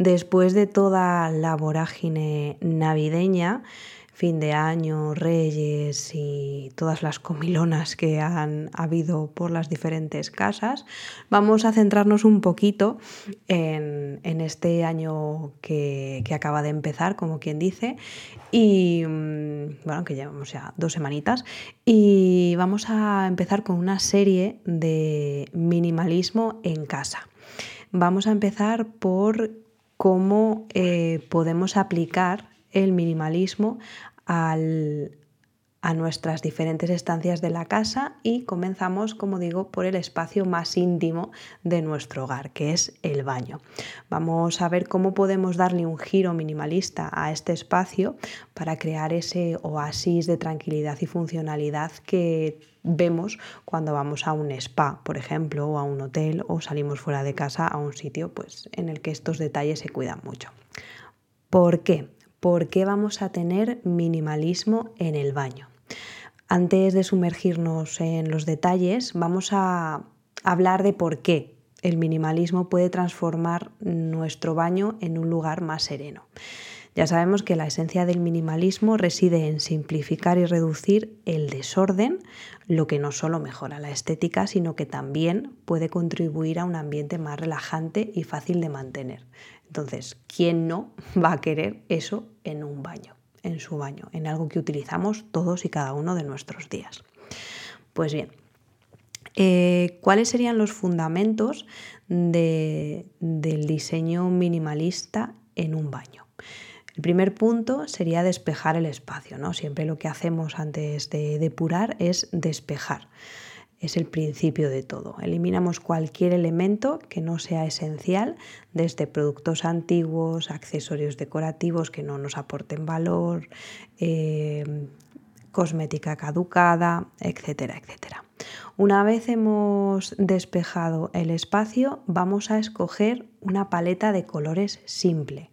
Después de toda la vorágine navideña, fin de año, reyes y todas las comilonas que han habido por las diferentes casas, vamos a centrarnos un poquito en, este año que, acaba de empezar, como quien dice, y mm, bueno, que llevamos ya dos semanitas, y vamos a empezar con una serie de minimalismo en casa. Vamos a empezar por cómo eh, podemos aplicar el minimalismo a nuestras diferentes estancias de la casa y comenzamos, como digo, por el espacio más íntimo de nuestro hogar, que es el baño. Vamos a ver cómo podemos darle un giro minimalista a este espacio para crear ese oasis de tranquilidad y funcionalidad que vemos cuando vamos a un spa, por ejemplo, o a un hotel o salimos fuera de casa a un sitio pues, en el que estos detalles se cuidan mucho. ¿Por qué? ¿por qué vamos a tener minimalismo en el baño? Antes de sumergirnos en los detalles, vamos a hablar de por qué el minimalismo puede transformar nuestro baño en un lugar más sereno. Ya sabemos que la esencia del minimalismo reside en simplificar y reducir el desorden, lo que no solo mejora la estética, sino que también puede contribuir a un ambiente más relajante y fácil de mantener. Entonces, ¿quién no va a querer eso en un baño, en su baño, en algo que utilizamos todos y cada uno de nuestros días? Pues bien, eh, ¿cuáles serían los fundamentos del diseño minimalista en un baño? El primer punto sería despejar el espacio, ¿no? Siempre lo que hacemos antes de depurar es despejar es el principio de todo. Eliminamos cualquier elemento que no sea esencial, desde productos antiguos, accesorios decorativos que no nos aporten valor, eh, cosmética caducada, etcétera, etcétera. Una vez hemos despejado el espacio, vamos a escoger una paleta de colores simple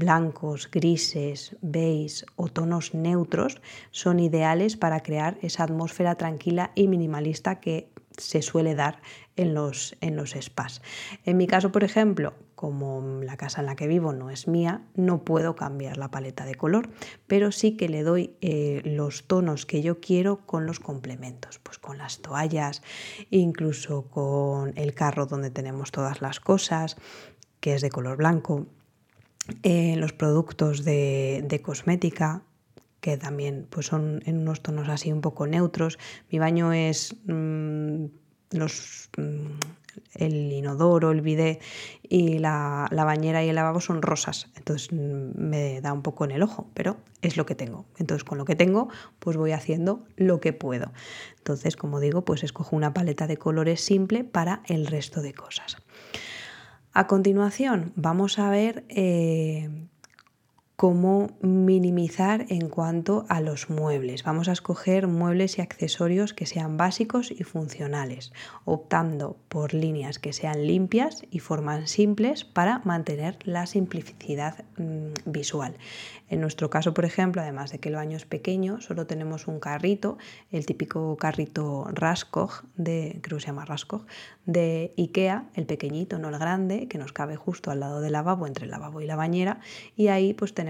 blancos, grises, beige o tonos neutros son ideales para crear esa atmósfera tranquila y minimalista que se suele dar en los, en los spas. En mi caso, por ejemplo, como la casa en la que vivo no es mía, no puedo cambiar la paleta de color, pero sí que le doy eh, los tonos que yo quiero con los complementos, pues con las toallas, incluso con el carro donde tenemos todas las cosas, que es de color blanco, eh, los productos de, cosmética, que también pues son en unos tonos así un poco neutros. Mi baño es mm, los, mm, el inodoro, el bidet y la, la, bañera y el lavabo son rosas. Entonces mm, me da un poco en el ojo, pero es lo que tengo. Entonces con lo que tengo pues voy haciendo lo que puedo. Entonces como digo pues escojo una paleta de colores simple para el resto de cosas. A continuación, vamos a ver eh, cómo minimizar en cuanto a los muebles. Vamos a escoger muebles y accesorios que sean básicos y funcionales, optando por líneas que sean limpias y formas simples para mantener la simplicidad mm, visual. En nuestro caso, por ejemplo, además de que el baño es pequeño, solo tenemos un carrito, el típico carrito Raskog, de, creo se llama Raskog, de Ikea, el pequeñito, no el grande, que nos cabe justo al lado del lavabo, entre el lavabo y la bañera, y ahí pues tenemos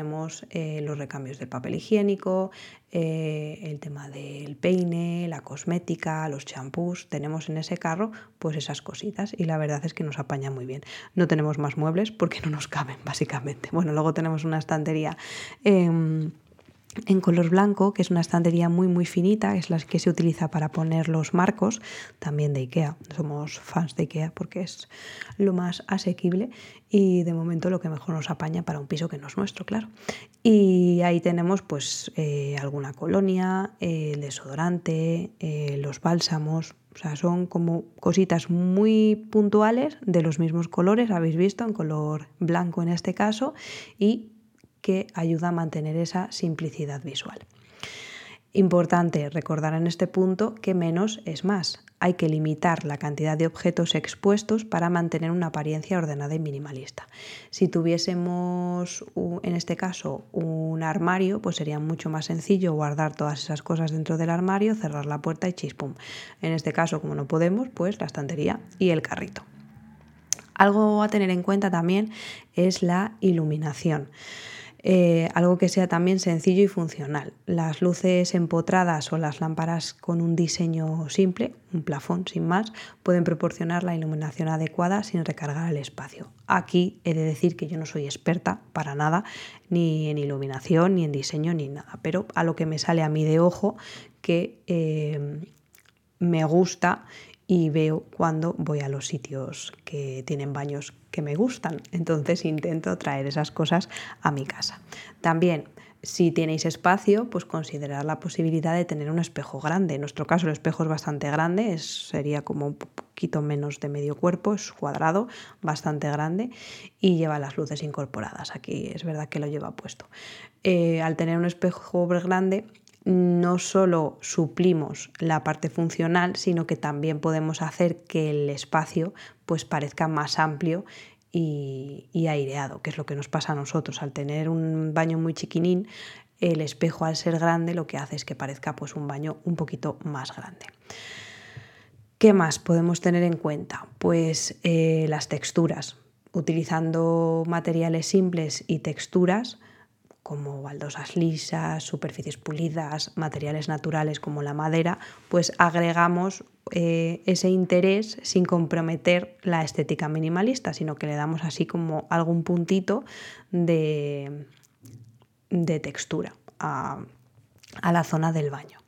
eh, los recambios de papel higiénico, eh, el tema del peine, la cosmética, los champús, tenemos en ese carro pues esas cositas y la verdad es que nos apaña muy bien. No tenemos más muebles porque no nos caben básicamente. Bueno, luego tenemos una estantería. Em, en color blanco, que es una estantería muy muy finita, es la que se utiliza para poner los marcos, también de IKEA. Somos fans de IKEA porque es lo más asequible y de momento lo que mejor nos apaña para un piso que no es nuestro, claro. Y ahí tenemos pues eh, alguna colonia, el desodorante, eh, los bálsamos, o sea, son como cositas muy puntuales de los mismos colores, habéis visto, en color blanco en este caso, y que ayuda a mantener esa simplicidad visual. Importante recordar en este punto que menos es más. Hay que limitar la cantidad de objetos expuestos para mantener una apariencia ordenada y minimalista. Si tuviésemos, en este caso, un armario, pues sería mucho más sencillo guardar todas esas cosas dentro del armario, cerrar la puerta y chispum. En este caso, como no podemos, pues la estantería y el carrito. Algo a tener en cuenta también es la iluminación. Eh, algo que sea también sencillo y funcional. Las luces empotradas o las lámparas con un diseño simple, un plafón sin más, pueden proporcionar la iluminación adecuada sin recargar el espacio. Aquí he de decir que yo no soy experta para nada, ni en iluminación, ni en diseño, ni nada, pero a lo que me sale a mí de ojo que eh, me gusta y veo cuando voy a los sitios que tienen baños que me gustan. Entonces intento traer esas cosas a mi casa. También si tenéis espacio, pues considerar la posibilidad de tener un espejo grande. En nuestro caso el espejo es bastante grande, sería como un poquito menos de medio cuerpo, es cuadrado, bastante grande y lleva las luces incorporadas. Aquí es verdad que lo lleva puesto. Eh, al tener un espejo grande no solo suplimos la parte funcional, sino que también podemos hacer que el espacio pues parezca más amplio y, aireado, que es lo que nos pasa a nosotros. Al tener un baño muy chiquinín, el espejo al ser grande lo que hace es que parezca pues un baño un poquito más grande. ¿Qué más podemos tener en cuenta? Pues eh, las texturas. Utilizando materiales simples y texturas, como baldosas lisas, superficies pulidas, materiales naturales como la madera, pues agregamos eh, ese interés sin comprometer la estética minimalista, sino que le damos así como algún puntito de, de textura a, la zona del baño.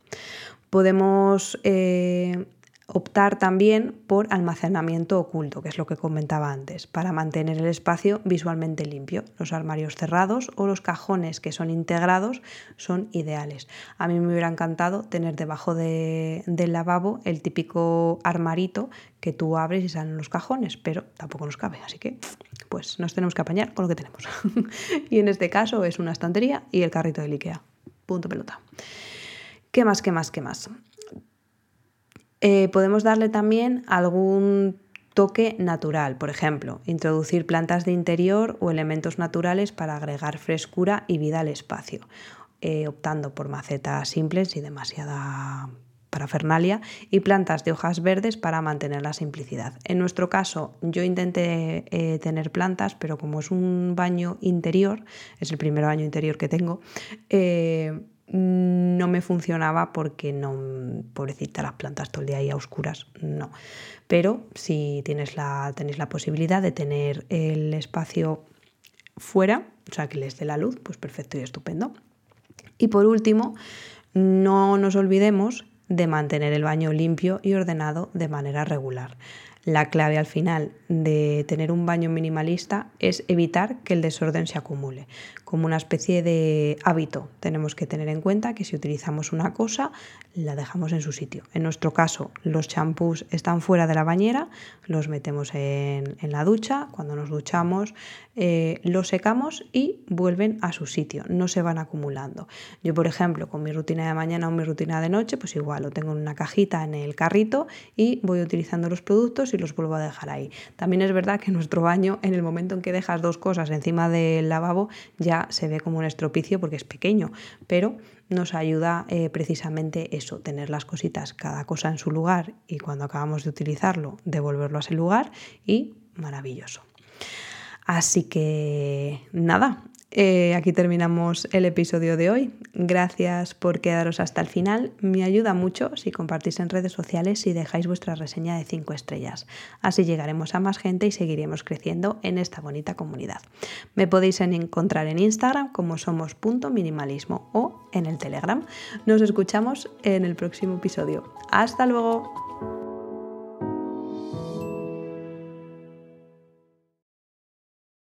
Podemos eh, Optar también por almacenamiento oculto, que es lo que comentaba antes, para mantener el espacio visualmente limpio. Los armarios cerrados o los cajones que son integrados son ideales. A mí me hubiera encantado tener debajo del lavabo el típico armarito que tú abres y salen los cajones, pero tampoco nos cabe, así que pues nos tenemos que apañar con lo que tenemos. y en este caso es una estantería y el carrito de Ikea. Punto pelota. ¿Qué más, qué más, qué más? Eh, podemos darle también algún toque natural, por ejemplo, introducir plantas de interior o elementos naturales para agregar frescura y vida al espacio, eh, optando por macetas simples y demasiada parafernalia y plantas de hojas verdes para mantener la simplicidad. En nuestro caso, yo intenté eh, tener plantas, pero como es un baño interior, es el primer baño interior que tengo, no me funcionaba porque no, pobrecita, las plantas todo el día ahí a oscuras, no. Pero si tienes la, tenéis la posibilidad de tener el espacio fuera, o sea, que les dé la luz, pues perfecto y estupendo. Y por último, no nos olvidemos de mantener el baño limpio y ordenado de manera regular. La clave al final de tener un baño minimalista es evitar que el desorden se acumule. Como una especie de hábito, tenemos que tener en cuenta que si utilizamos una cosa, la dejamos en su sitio. En nuestro caso, los champús están fuera de la bañera, los metemos en, la ducha, cuando nos duchamos eh, los secamos y vuelven a su sitio, no se van acumulando. Yo, por ejemplo, con mi rutina de mañana o mi rutina de noche, pues igual lo tengo en una cajita en el carrito y voy utilizando los productos y los vuelvo a dejar ahí. También es verdad que nuestro baño, en el momento en que dejas dos cosas encima del lavabo, ya se ve como un estropicio porque es pequeño, pero nos ayuda eh, precisamente eso, tener las cositas, cada cosa en su lugar y cuando acabamos de utilizarlo, devolverlo a ese lugar y maravilloso. Así que nada, eh, aquí terminamos el episodio de hoy. Gracias por quedaros hasta el final. Me ayuda mucho si compartís en redes sociales y dejáis vuestra reseña de 5 estrellas. Así llegaremos a más gente y seguiremos creciendo en esta bonita comunidad. Me podéis encontrar en Instagram como somos.minimalismo o en el Telegram. Nos escuchamos en el próximo episodio. Hasta luego.